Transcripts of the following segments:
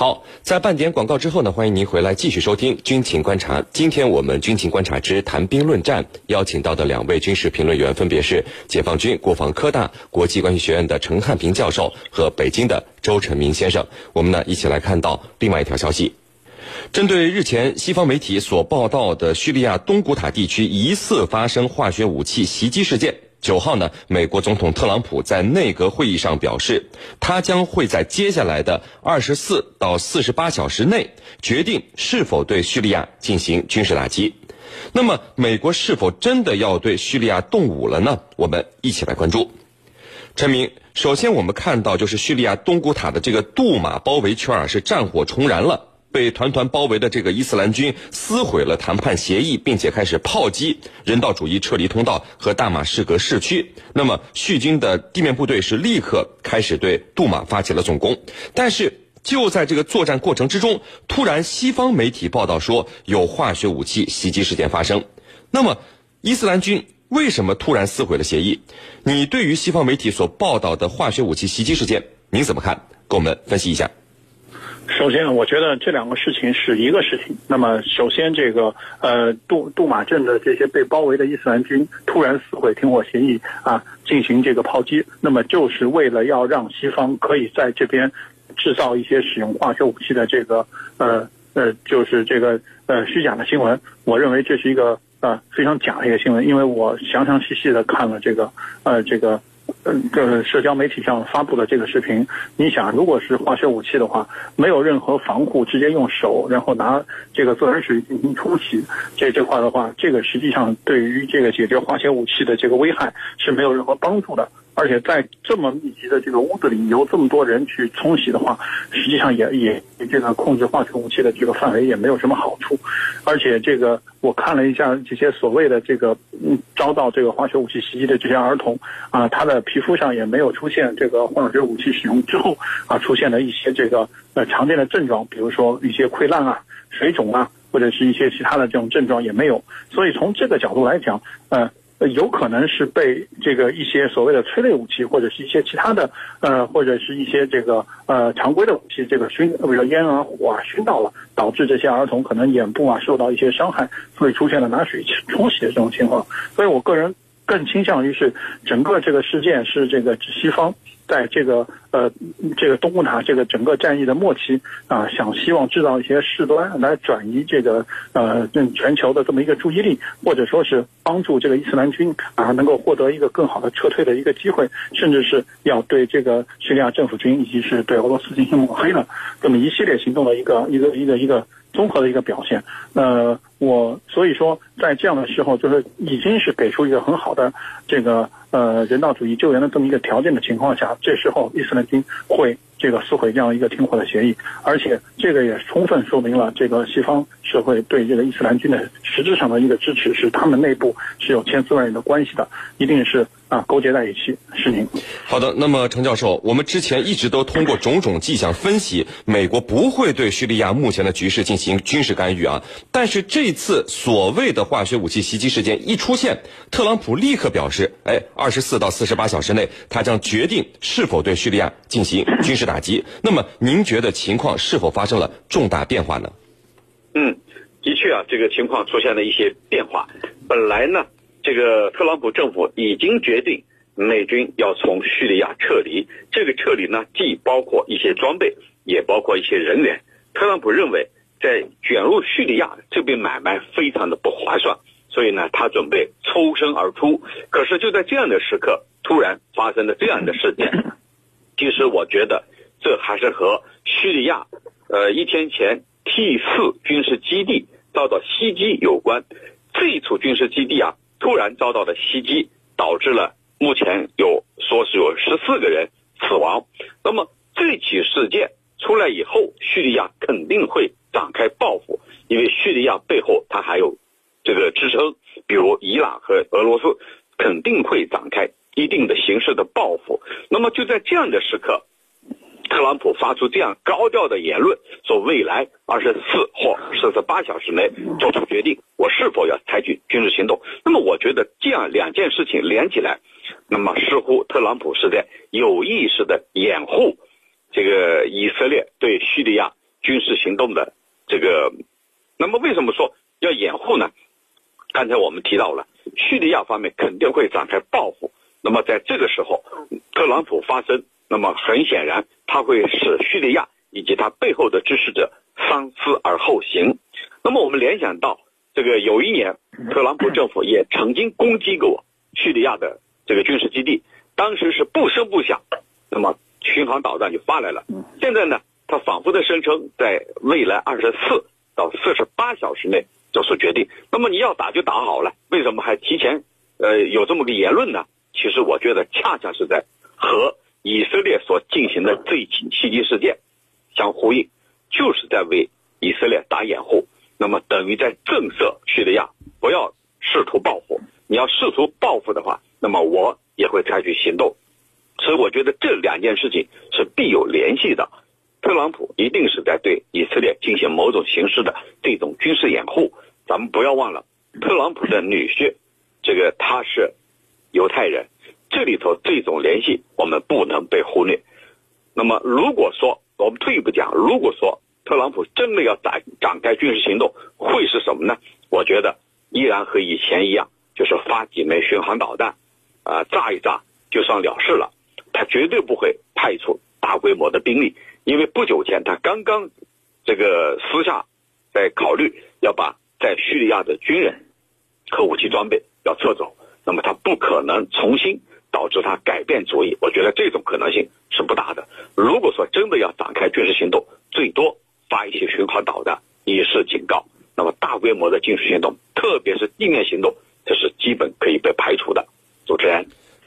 好，在半点广告之后呢，欢迎您回来继续收听《军情观察》。今天我们《军情观察之谈兵论战》邀请到的两位军事评论员分别是解放军国防科大国际关系学院的陈汉平教授和北京的周晨明先生。我们呢一起来看到另外一条消息，针对日前西方媒体所报道的叙利亚东古塔地区疑似发生化学武器袭击事件。九号呢，美国总统特朗普在内阁会议上表示，他将会在接下来的二十四到四十八小时内决定是否对叙利亚进行军事打击。那么，美国是否真的要对叙利亚动武了呢？我们一起来关注。陈明，首先我们看到就是叙利亚东古塔的这个杜马包围圈啊，是战火重燃了。被团团包围的这个伊斯兰军撕毁了谈判协议，并且开始炮击人道主义撤离通道和大马士革市区。那么，叙军的地面部队是立刻开始对杜马发起了总攻。但是，就在这个作战过程之中，突然西方媒体报道说有化学武器袭击事件发生。那么，伊斯兰军为什么突然撕毁了协议？你对于西方媒体所报道的化学武器袭击事件，您怎么看？给我们分析一下。首先，我觉得这两个事情是一个事情。那么，首先这个呃杜杜马镇的这些被包围的伊斯兰军突然撕毁停火协议啊，进行这个炮击，那么就是为了要让西方可以在这边制造一些使用化学武器的这个呃呃，就是这个呃虚假的新闻。我认为这是一个呃非常假的一个新闻，因为我详详细细的看了这个呃这个。嗯，这个社交媒体上发布的这个视频，你想，如果是化学武器的话，没有任何防护，直接用手，然后拿这个自来水进行冲洗，这这块的话，这个实际上对于这个解决化学武器的这个危害是没有任何帮助的。而且在这么密集的这个屋子里，由这么多人去冲洗的话，实际上也也这个控制化学武器的这个范围也没有什么好处。而且这个我看了一下这些所谓的这个嗯遭到这个化学武器袭击的这些儿童啊，他的皮肤上也没有出现这个化学武器使用之后啊出现的一些这个呃常见的症状，比如说一些溃烂啊、水肿啊，或者是一些其他的这种症状也没有。所以从这个角度来讲，呃。有可能是被这个一些所谓的催泪武器，或者是一些其他的，呃，或者是一些这个呃常规的武器，这个熏，比如说烟啊、火啊熏到了，导致这些儿童可能眼部啊受到一些伤害，所以出现了拿水冲洗的这种情况。所以我个人更倾向于是整个这个事件是这个西方。在这个呃这个东古塔这个整个战役的末期啊，想希望制造一些事端来转移这个呃全球的这么一个注意力，或者说是帮助这个伊斯兰军啊能够获得一个更好的撤退的一个机会，甚至是要对这个叙利亚政府军以及是对俄罗斯进行抹黑的这么一系列行动的一个一个一个一个综合的一个表现。呃，我所以说在这样的时候，就是已经是给出一个很好的这个。呃，人道主义救援的这么一个条件的情况下，这时候伊斯兰军会这个撕毁这样一个停火的协议，而且这个也充分说明了这个西方社会对这个伊斯兰军的实质上的一个支持，是他们内部是有千丝万缕的关系的，一定是。啊，勾结在一起是您。好的，那么程教授，我们之前一直都通过种种迹象分析，美国不会对叙利亚目前的局势进行军事干预啊。但是这次所谓的化学武器袭击事件一出现，特朗普立刻表示，哎，二十四到四十八小时内，他将决定是否对叙利亚进行军事打击。那么您觉得情况是否发生了重大变化呢？嗯，的确啊，这个情况出现了一些变化。本来呢。这个特朗普政府已经决定美军要从叙利亚撤离，这个撤离呢，既包括一些装备，也包括一些人员。特朗普认为，在卷入叙利亚这笔买卖非常的不划算，所以呢，他准备抽身而出。可是就在这样的时刻，突然发生了这样的事件。其实我觉得，这还是和叙利亚，呃，一天前 T 四军事基地遭到袭击有关。这一处军事基地啊。突然遭到的袭击，导致了目前有说是有十四个人死亡。那么这起事件出来以后，叙利亚肯定会展开报复，因为叙利亚背后它还有这个支撑，比如伊朗和俄罗斯肯定会展开一定的形式的报复。那么就在这样的时刻。特朗普发出这样高调的言论，说未来二十四或四十八小时内做出决定，我是否要采取军事行动？那么我觉得这样两件事情连起来，那么似乎特朗普是在有意识的掩护这个以色列对叙利亚军事行动的这个。那么为什么说要掩护呢？刚才我们提到了叙利亚方面肯定会展开报复。那么在这个时候，特朗普发声，那么很显然它会使叙利亚以及它背后的支持者三思而后行。那么我们联想到这个有一年，特朗普政府也曾经攻击过叙利亚的这个军事基地，当时是不声不响，那么巡航导弹就发来了。现在呢，他反复的声称在未来二十四到四十八小时内。做出决定，那么你要打就打好了，为什么还提前，呃，有这么个言论呢？其实我觉得恰恰是在和以色列所进行的这起袭击事件相呼应，就是在为以色列打掩护，那么等于在震慑叙利亚不要试图报复。你要试图报复的话，那么我也会采取行动。所以我觉得这两件事情是必有联系的。特朗普一定是在对以色列进行某种形式的这种军事掩护。咱们不要忘了，特朗普的女婿，这个他是犹太人，这里头这种联系我们不能被忽略。那么，如果说我们退一步讲，如果说特朗普真的要展展开军事行动，会是什么呢？我觉得依然和以前一样，就是发几枚巡航导弹，啊，炸一炸就算了事了。他绝对不会派出大规模的兵力。因为不久前他刚刚这个私下在考虑要把在叙利亚的军人和武器装备要撤走，那么他不可能重新导致他改变主意。我觉得这种可能性是不大的。如果说真的要展开军事行动，最多发一些巡航导弹以示警告。那么大规模的军事行动，特别是地面行动，这是基本可以被排除的。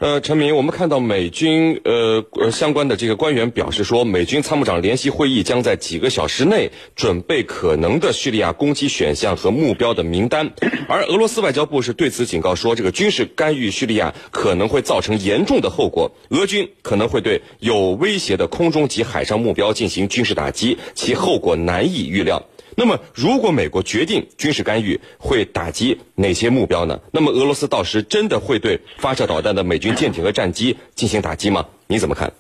呃，陈明，我们看到美军呃呃相关的这个官员表示说，美军参谋长联席会议将在几个小时内准备可能的叙利亚攻击选项和目标的名单，而俄罗斯外交部是对此警告说，这个军事干预叙利亚可能会造成严重的后果，俄军可能会对有威胁的空中及海上目标进行军事打击，其后果难以预料。那么，如果美国决定军事干预，会打击哪些目标呢？那么，俄罗斯到时真的会对发射导弹的美军舰艇和战机进行打击吗？你怎么看？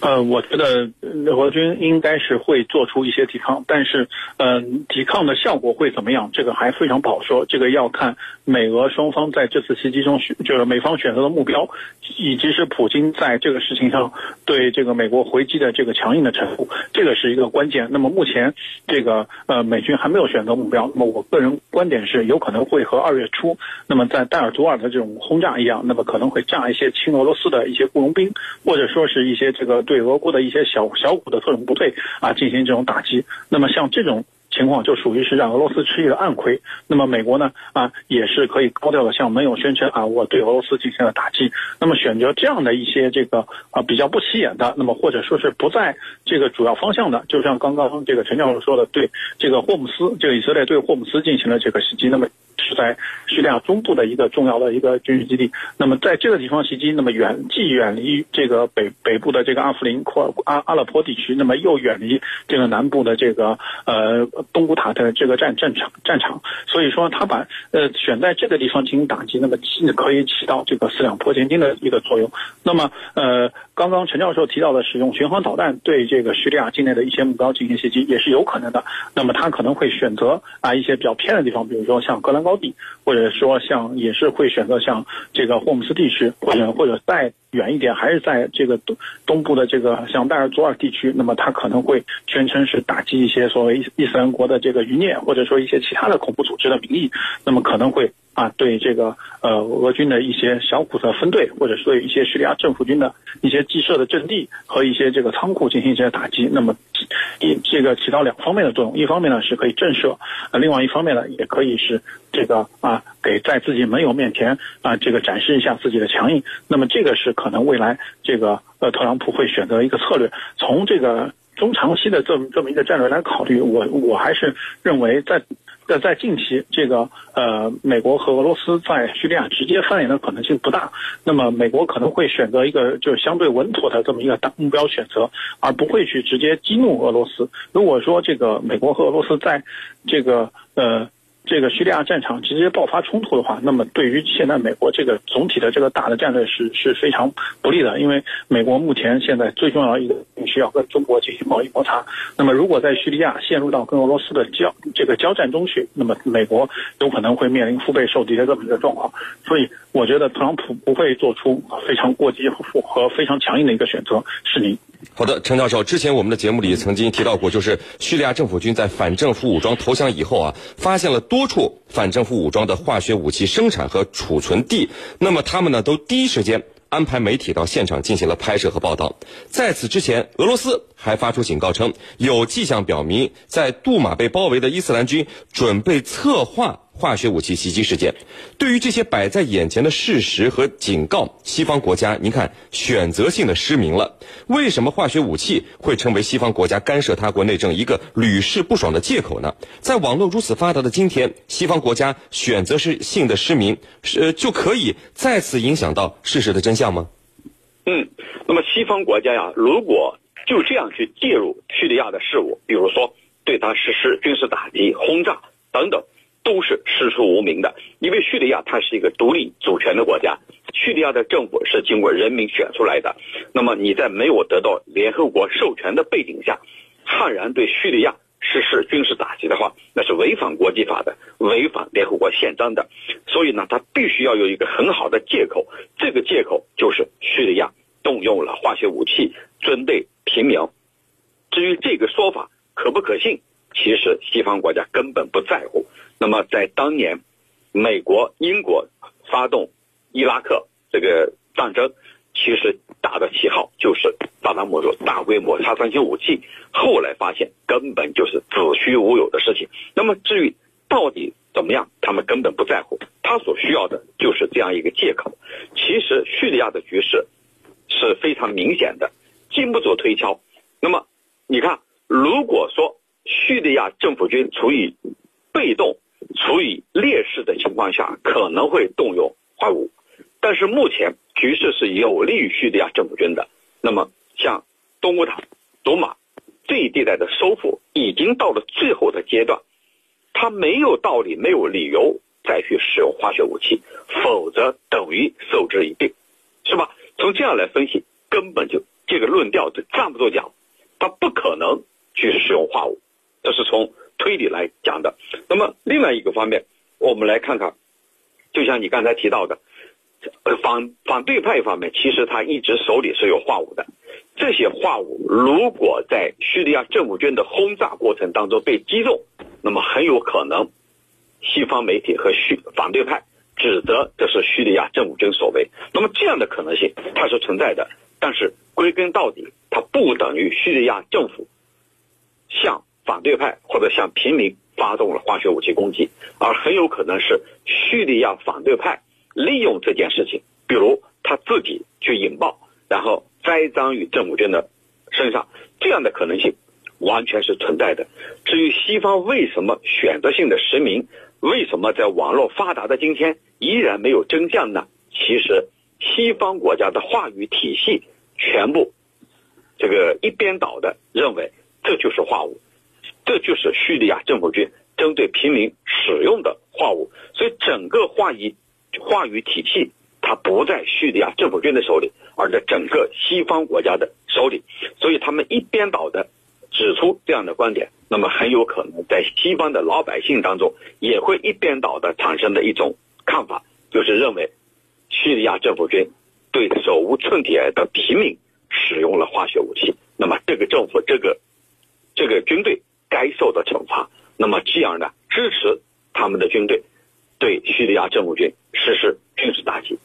呃，我觉得俄军应该是会做出一些抵抗，但是，嗯，抵抗的效果会怎么样？这个还非常不好说。这个要看美俄双方在这次袭击中，就是美方选择的目标，以及是普京在这个事情上对这个美国回击的这个强硬的程度，这个是一个关键。那么目前这个呃美军还没有选择目标。那么我个人观点是，有可能会和二月初那么在戴尔多尔的这种轰炸一样，那么可能会炸一些亲俄罗斯的一些雇佣兵，或者说是一些这个。对俄国的一些小小股的特种部队啊进行这种打击，那么像这种情况就属于是让俄罗斯吃一个暗亏。那么美国呢啊也是可以高调的向盟友宣称啊我对俄罗斯进行了打击。那么选择这样的一些这个啊比较不起眼的，那么或者说是不在这个主要方向的，就像刚刚这个陈教授说的，对这个霍姆斯这个以色列对霍姆斯进行了这个袭击，那么。是在叙利亚中部的一个重要的一个军事基地。那么在这个地方袭击，那么远既远离这个北北部的这个阿夫林库阿阿勒颇地区，那么又远离这个南部的这个呃东古塔的这个战战场战场。所以说，他把呃选在这个地方进行打击，那么可以起到这个四两拨千斤的一个作用。那么呃，刚刚陈教授提到的使用巡航导弹对这个叙利亚境内的一些目标进行袭击，也是有可能的。那么他可能会选择啊一些比较偏的地方，比如说像格兰高。地，或者说像也是会选择像这个霍姆斯地区，或者或者在远一点，还是在这个东东部的这个像戴尔祖尔地区，那么他可能会宣称是打击一些所谓伊斯兰国的这个余孽，或者说一些其他的恐怖组织的名义，那么可能会啊对这个呃俄军的一些小股的分队，或者说一些叙利亚政府军的一些既设的阵地和一些这个仓库进行一些打击，那么。一这个起到两方面的作用，一方面呢是可以震慑，呃，另外一方面呢也可以是这个啊，给在自己盟友面前啊这个展示一下自己的强硬。那么这个是可可能未来这个呃特朗普会选择一个策略。从这个中长期的这么这么一个战略来考虑，我我还是认为在。在在近期，这个呃，美国和俄罗斯在叙利亚直接翻脸的可能性不大。那么，美国可能会选择一个就是相对稳妥的这么一个大目标选择，而不会去直接激怒俄罗斯。如果说这个美国和俄罗斯在这个呃这个叙利亚战场直接爆发冲突的话，那么对于现在美国这个总体的这个大的战略是是非常不利的，因为美国目前现在最重要的一个是要跟中国进行贸易摩擦。那么如果在叙利亚陷入到跟俄罗斯的交这个交战中去，那么美国有可能会面临腹背受敌的这么一个状况。所以我觉得特朗普不会做出非常过激和非常强硬的一个选择。是您。好的，陈教授，之前我们的节目里曾经提到过，就是叙利亚政府军在反政府武装投降以后啊，发现了多多处反政府武装的化学武器生产和储存地，那么他们呢都第一时间。安排媒体到现场进行了拍摄和报道。在此之前，俄罗斯还发出警告称，有迹象表明，在杜马被包围的伊斯兰军准备策划化学武器袭击事件。对于这些摆在眼前的事实和警告，西方国家，您看选择性的失明了。为什么化学武器会成为西方国家干涉他国内政一个屡试不爽的借口呢？在网络如此发达的今天，西方国家选择是性的失明，是就可以再次影响到事实的真相吗？嗯，那么西方国家呀，如果就这样去介入叙利亚的事务，比如说对他实施军事打击、轰炸等等。都是师出无名的，因为叙利亚它是一个独立主权的国家，叙利亚的政府是经过人民选出来的。那么你在没有得到联合国授权的背景下，悍然对叙利亚实施军事打击的话，那是违反国际法的，违反联合国宪章的。所以呢，他必须要有一个很好的借口，这个借口就是叙利亚动用了化学武器针对平民。至于这个说法可不可信，其实西方国家根本不在乎。那么，在当年，美国、英国发动伊拉克这个战争，其实打的旗号就是萨达姆说大规模杀伤性武器。后来发现根本就是子虚乌有的事情。那么，至于到底怎么样，他们根本不在乎。他所需要的就是这样一个借口。其实，叙利亚的局势是非常明显的，经不住推敲。那么，你看，如果说叙利亚政府军处于被动，处于劣势的情况下，可能会动用化武，但是目前局势是有利于叙利亚政府军的。那么，像东乌塔、祖马这一地带的收复已经到了最后的阶段，他没有道理、没有理由再去使用化学武器，否则等于受之以病，是吧？从这样来分析，根本就这个论调就站不住脚，他不可能去使用化武，这是从。推理来讲的，那么另外一个方面，我们来看看，就像你刚才提到的，反反对派方面，其实他一直手里是有化武的，这些化武如果在叙利亚政府军的轰炸过程当中被击中，那么很有可能，西方媒体和叙反对派指责这是叙利亚政府军所为，那么这样的可能性它是存在的，但是归根到底，它不等于叙利亚政府向。反对派或者向平民发动了化学武器攻击，而很有可能是叙利亚反对派利用这件事情，比如他自己去引爆，然后栽赃于政府军的身上，这样的可能性完全是存在的。至于西方为什么选择性的实名，为什么在网络发达的今天依然没有真相呢？其实西方国家的话语体系全部这个一边倒的认为这就是化武。这就是叙利亚政府军针对平民使用的化武，所以整个话语话语体系它不在叙利亚政府军的手里，而在整个西方国家的手里。所以他们一边倒的指出这样的观点，那么很有可能在西方的老百姓当中也会一边倒的产生的一种看法，就是认为叙利亚政府军对手无寸铁的平民使用了化学武器，那么这个政府这个这个军队。该受的惩罚，那么这样呢？支持他们的军队对叙利亚政府军实施军事打击。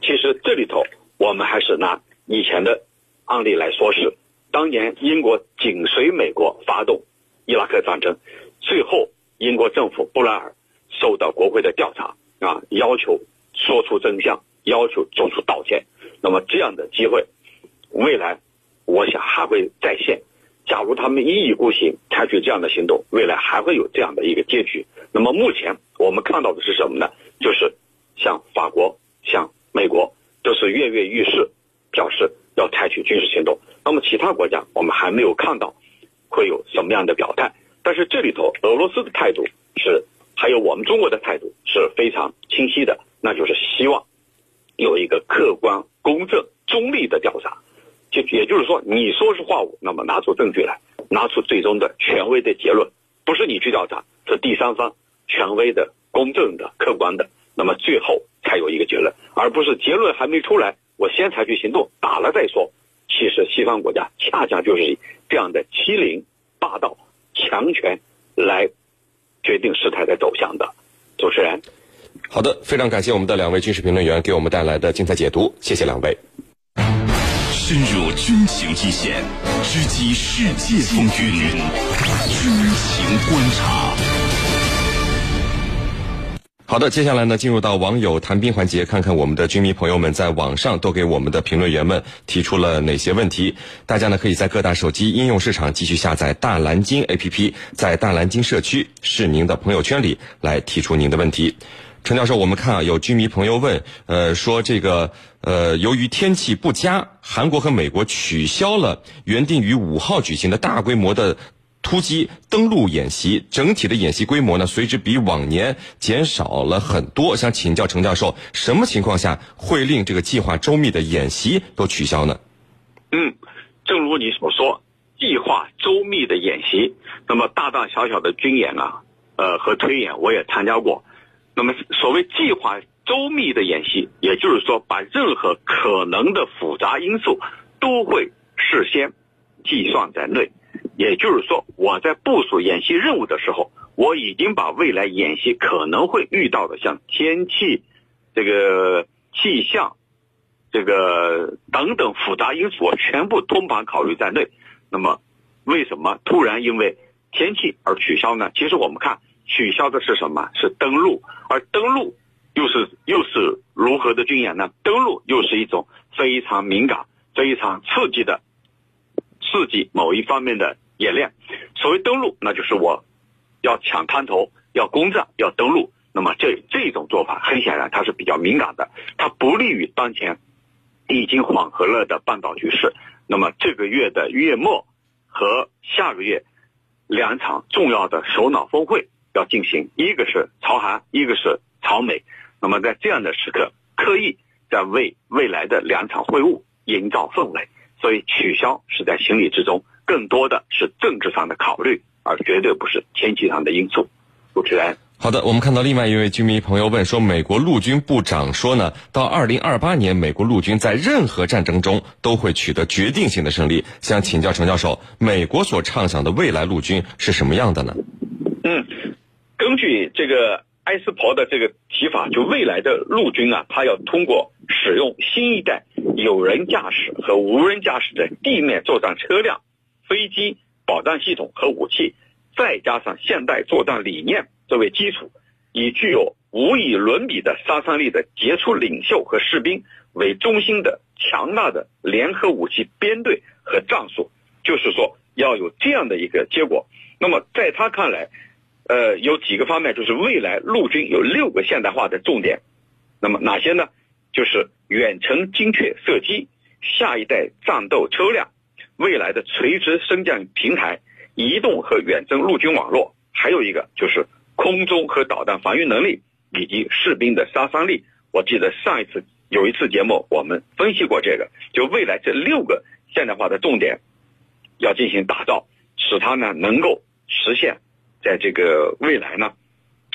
其实这里头，我们还是拿以前的案例来说事。当年英国紧随美国发动伊拉克战争，最后英国政府布莱尔受到国会的调查啊，要求说出真相，要求做出道歉。那么这样的机会，未来我想还会再现。假如他们一意孤行采取这样的行动，未来还会有这样的一个结局。那么目前我们看到的是什么呢？就是像法国、像美国都是跃跃欲试，表示要采取军事行动。那么其他国家我们还没有看到会有什么样的表态。但是这里头俄罗斯的态度是还有。我们中国的态度是非常清晰的，那就是希望有一个客观、公正、中立的调查。也就是说，你说是话务，那么拿出证据来，拿出最终的权威的结论，不是你去调查，是第三方权威的、公正的、客观的，那么最后才有一个结论，而不是结论还没出来，我先采取行动，打了再说。其实西方国家恰恰就是以这样的欺凌、霸道、强权来决定事态的走向的。主持人，好的，非常感谢我们的两位军事评论员给我们带来的精彩解读，谢谢两位。深入军情一线，直击世界风云，军情观察。好的，接下来呢，进入到网友谈兵环节，看看我们的军迷朋友们在网上都给我们的评论员们提出了哪些问题。大家呢，可以在各大手机应用市场继续下载大蓝鲸 APP，在大蓝鲸社区是您的朋友圈里来提出您的问题。陈教授，我们看啊，有军迷朋友问，呃，说这个，呃，由于天气不佳，韩国和美国取消了原定于五号举行的大规模的突击登陆演习，整体的演习规模呢，随之比往年减少了很多。想请教陈教授，什么情况下会令这个计划周密的演习都取消呢？嗯，正如你所说，计划周密的演习，那么大大小小的军演啊，呃，和推演我也参加过。那么，所谓计划周密的演习，也就是说，把任何可能的复杂因素都会事先计算在内。也就是说，我在部署演习任务的时候，我已经把未来演习可能会遇到的，像天气、这个气象、这个等等复杂因素，我全部通盘考虑在内。那么，为什么突然因为天气而取消呢？其实我们看。取消的是什么？是登陆，而登陆又是又是如何的军演呢？登陆又是一种非常敏感、非常刺激的刺激某一方面的演练。所谓登陆，那就是我要抢滩头、要攻占、要登陆。那么这 这种做法，很显然它是比较敏感的，它不利于当前已经缓和了的半岛局势。那么这个月的月末和下个月两场重要的首脑峰会。要进行，一个是朝韩，一个是朝美。那么在这样的时刻，刻意在为未来的两场会晤营造氛围，所以取消是在情理之中，更多的是政治上的考虑，而绝对不是天气上的因素。主持人，好的，我们看到另外一位居民朋友问说，美国陆军部长说呢，到二零二八年，美国陆军在任何战争中都会取得决定性的胜利。想请教程教授，美国所畅想的未来陆军是什么样的呢？嗯。根据这个埃斯珀的这个提法，就未来的陆军啊，它要通过使用新一代有人驾驶和无人驾驶的地面作战车辆、飞机、保障系统和武器，再加上现代作战理念作为基础，以具有无以伦比的杀伤力的杰出领袖和士兵为中心的强大的联合武器编队和战术，就是说要有这样的一个结果。那么在他看来，呃，有几个方面，就是未来陆军有六个现代化的重点，那么哪些呢？就是远程精确射击、下一代战斗车辆、未来的垂直升降平台、移动和远征陆军网络，还有一个就是空中和导弹防御能力以及士兵的杀伤力。我记得上一次有一次节目我们分析过这个，就未来这六个现代化的重点要进行打造，使它呢能够实现。在这个未来呢，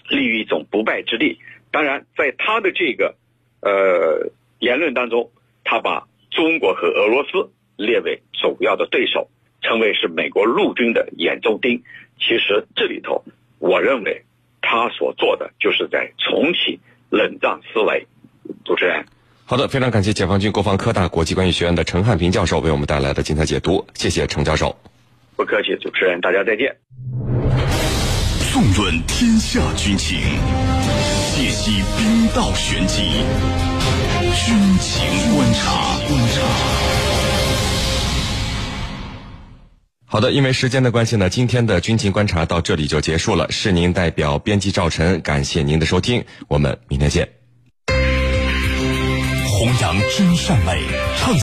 立于一种不败之地。当然，在他的这个呃言论当中，他把中国和俄罗斯列为首要的对手，称为是美国陆军的眼中钉。其实这里头，我认为他所做的就是在重启冷战思维。主持人，好的，非常感谢解放军国防科大国际关系学院的陈汉平教授为我们带来的精彩解读，谢谢陈教授。不客气，主持人，大家再见。纵论天下军情，解析兵道玄机，军情观察。观察。好的，因为时间的关系呢，今天的军情观察到这里就结束了。是您代表编辑赵晨，感谢您的收听，我们明天见。弘扬真善美，唱。